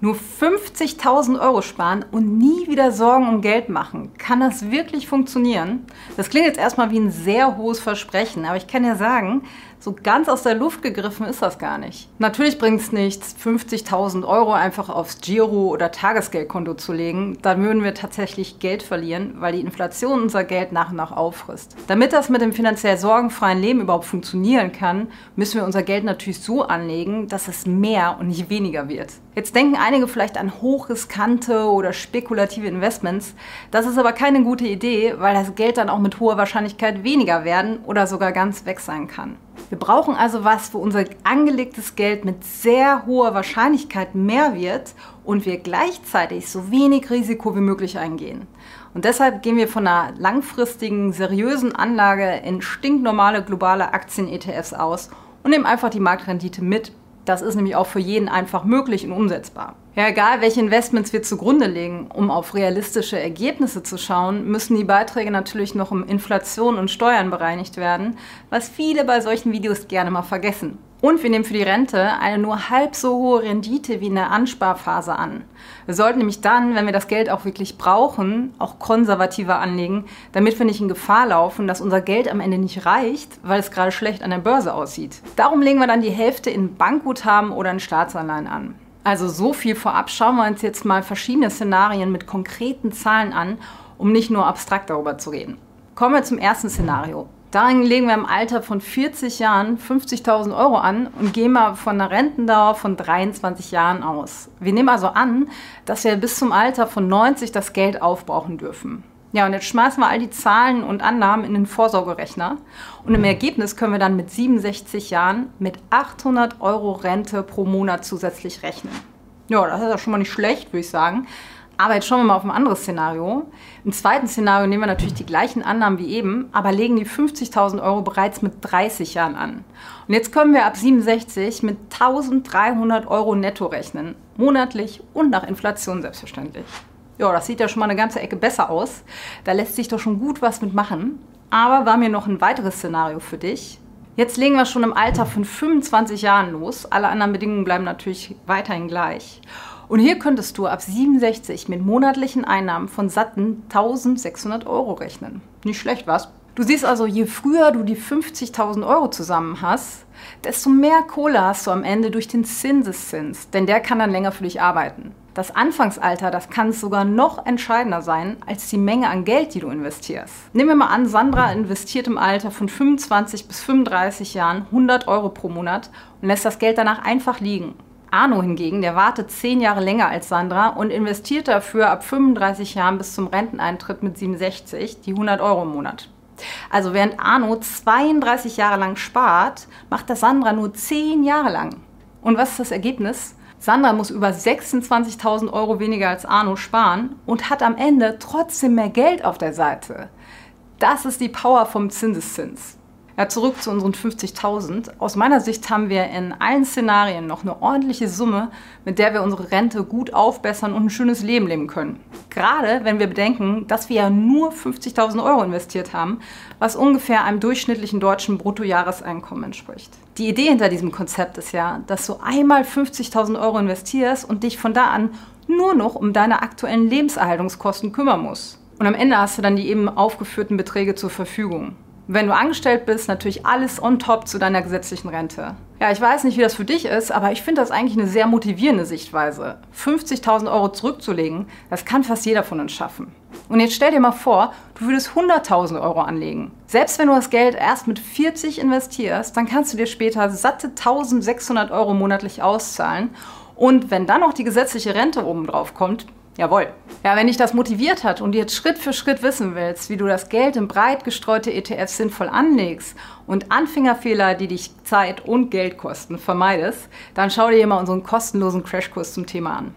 Nur 50.000 Euro sparen und nie wieder Sorgen um Geld machen. Kann das wirklich funktionieren? Das klingt jetzt erstmal wie ein sehr hohes Versprechen, aber ich kann ja sagen, so ganz aus der Luft gegriffen ist das gar nicht. Natürlich bringt es nichts, 50.000 Euro einfach aufs Giro- oder Tagesgeldkonto zu legen. Dann würden wir tatsächlich Geld verlieren, weil die Inflation unser Geld nach und nach auffrisst. Damit das mit dem finanziell sorgenfreien Leben überhaupt funktionieren kann, müssen wir unser Geld natürlich so anlegen, dass es mehr und nicht weniger wird. Jetzt denken einige vielleicht an hochriskante oder spekulative Investments. Das ist aber keine gute Idee, weil das Geld dann auch mit hoher Wahrscheinlichkeit weniger werden oder sogar ganz weg sein kann. Wir brauchen also was, wo unser angelegtes Geld mit sehr hoher Wahrscheinlichkeit mehr wird und wir gleichzeitig so wenig Risiko wie möglich eingehen. Und deshalb gehen wir von einer langfristigen, seriösen Anlage in stinknormale globale Aktien-ETFs aus und nehmen einfach die Marktrendite mit das ist nämlich auch für jeden einfach möglich und umsetzbar. Ja, egal welche Investments wir zugrunde legen, um auf realistische Ergebnisse zu schauen, müssen die Beiträge natürlich noch um Inflation und Steuern bereinigt werden, was viele bei solchen Videos gerne mal vergessen. Und wir nehmen für die Rente eine nur halb so hohe Rendite wie in der Ansparphase an. Wir sollten nämlich dann, wenn wir das Geld auch wirklich brauchen, auch konservativer anlegen, damit wir nicht in Gefahr laufen, dass unser Geld am Ende nicht reicht, weil es gerade schlecht an der Börse aussieht. Darum legen wir dann die Hälfte in Bankguthaben oder in Staatsanleihen an. Also so viel vorab schauen wir uns jetzt mal verschiedene Szenarien mit konkreten Zahlen an, um nicht nur abstrakt darüber zu reden. Kommen wir zum ersten Szenario. Darin legen wir im Alter von 40 Jahren 50.000 Euro an und gehen mal von einer Rentendauer von 23 Jahren aus. Wir nehmen also an, dass wir bis zum Alter von 90 das Geld aufbrauchen dürfen. Ja, und jetzt schmeißen wir all die Zahlen und Annahmen in den Vorsorgerechner und im Ergebnis können wir dann mit 67 Jahren mit 800 Euro Rente pro Monat zusätzlich rechnen. Ja, das ist ja schon mal nicht schlecht, würde ich sagen. Aber jetzt schauen wir mal auf ein anderes Szenario. Im zweiten Szenario nehmen wir natürlich die gleichen Annahmen wie eben, aber legen die 50.000 Euro bereits mit 30 Jahren an. Und jetzt können wir ab 67 mit 1.300 Euro netto rechnen. Monatlich und nach Inflation selbstverständlich. Ja, das sieht ja schon mal eine ganze Ecke besser aus. Da lässt sich doch schon gut was mitmachen. Aber war mir noch ein weiteres Szenario für dich. Jetzt legen wir schon im Alter von 25 Jahren los. Alle anderen Bedingungen bleiben natürlich weiterhin gleich. Und hier könntest du ab 67 mit monatlichen Einnahmen von satten 1600 Euro rechnen. Nicht schlecht, was? Du siehst also, je früher du die 50.000 Euro zusammen hast, desto mehr Kohle hast du am Ende durch den Zinseszins, denn der kann dann länger für dich arbeiten. Das Anfangsalter, das kann sogar noch entscheidender sein als die Menge an Geld, die du investierst. Nehmen wir mal an, Sandra investiert im Alter von 25 bis 35 Jahren 100 Euro pro Monat und lässt das Geld danach einfach liegen. Arno hingegen, der wartet zehn Jahre länger als Sandra und investiert dafür ab 35 Jahren bis zum Renteneintritt mit 67 die 100 Euro im Monat. Also während Arno 32 Jahre lang spart, macht das Sandra nur 10 Jahre lang. Und was ist das Ergebnis? Sandra muss über 26.000 Euro weniger als Arno sparen und hat am Ende trotzdem mehr Geld auf der Seite. Das ist die Power vom Zinseszins. Ja, zurück zu unseren 50.000. Aus meiner Sicht haben wir in allen Szenarien noch eine ordentliche Summe, mit der wir unsere Rente gut aufbessern und ein schönes Leben leben können. Gerade wenn wir bedenken, dass wir ja nur 50.000 Euro investiert haben, was ungefähr einem durchschnittlichen deutschen Bruttojahreseinkommen entspricht. Die Idee hinter diesem Konzept ist ja, dass du einmal 50.000 Euro investierst und dich von da an nur noch um deine aktuellen Lebenserhaltungskosten kümmern musst. Und am Ende hast du dann die eben aufgeführten Beträge zur Verfügung. Wenn du angestellt bist, natürlich alles on top zu deiner gesetzlichen Rente. Ja, ich weiß nicht, wie das für dich ist, aber ich finde das eigentlich eine sehr motivierende Sichtweise. 50.000 Euro zurückzulegen, das kann fast jeder von uns schaffen. Und jetzt stell dir mal vor, du würdest 100.000 Euro anlegen. Selbst wenn du das Geld erst mit 40 investierst, dann kannst du dir später satte 1.600 Euro monatlich auszahlen. Und wenn dann noch die gesetzliche Rente oben drauf kommt, Jawohl. Ja, wenn dich das motiviert hat und jetzt Schritt für Schritt wissen willst, wie du das Geld in breit gestreute ETFs sinnvoll anlegst und Anfängerfehler, die dich Zeit und Geld kosten, vermeidest, dann schau dir mal unseren kostenlosen Crashkurs zum Thema an.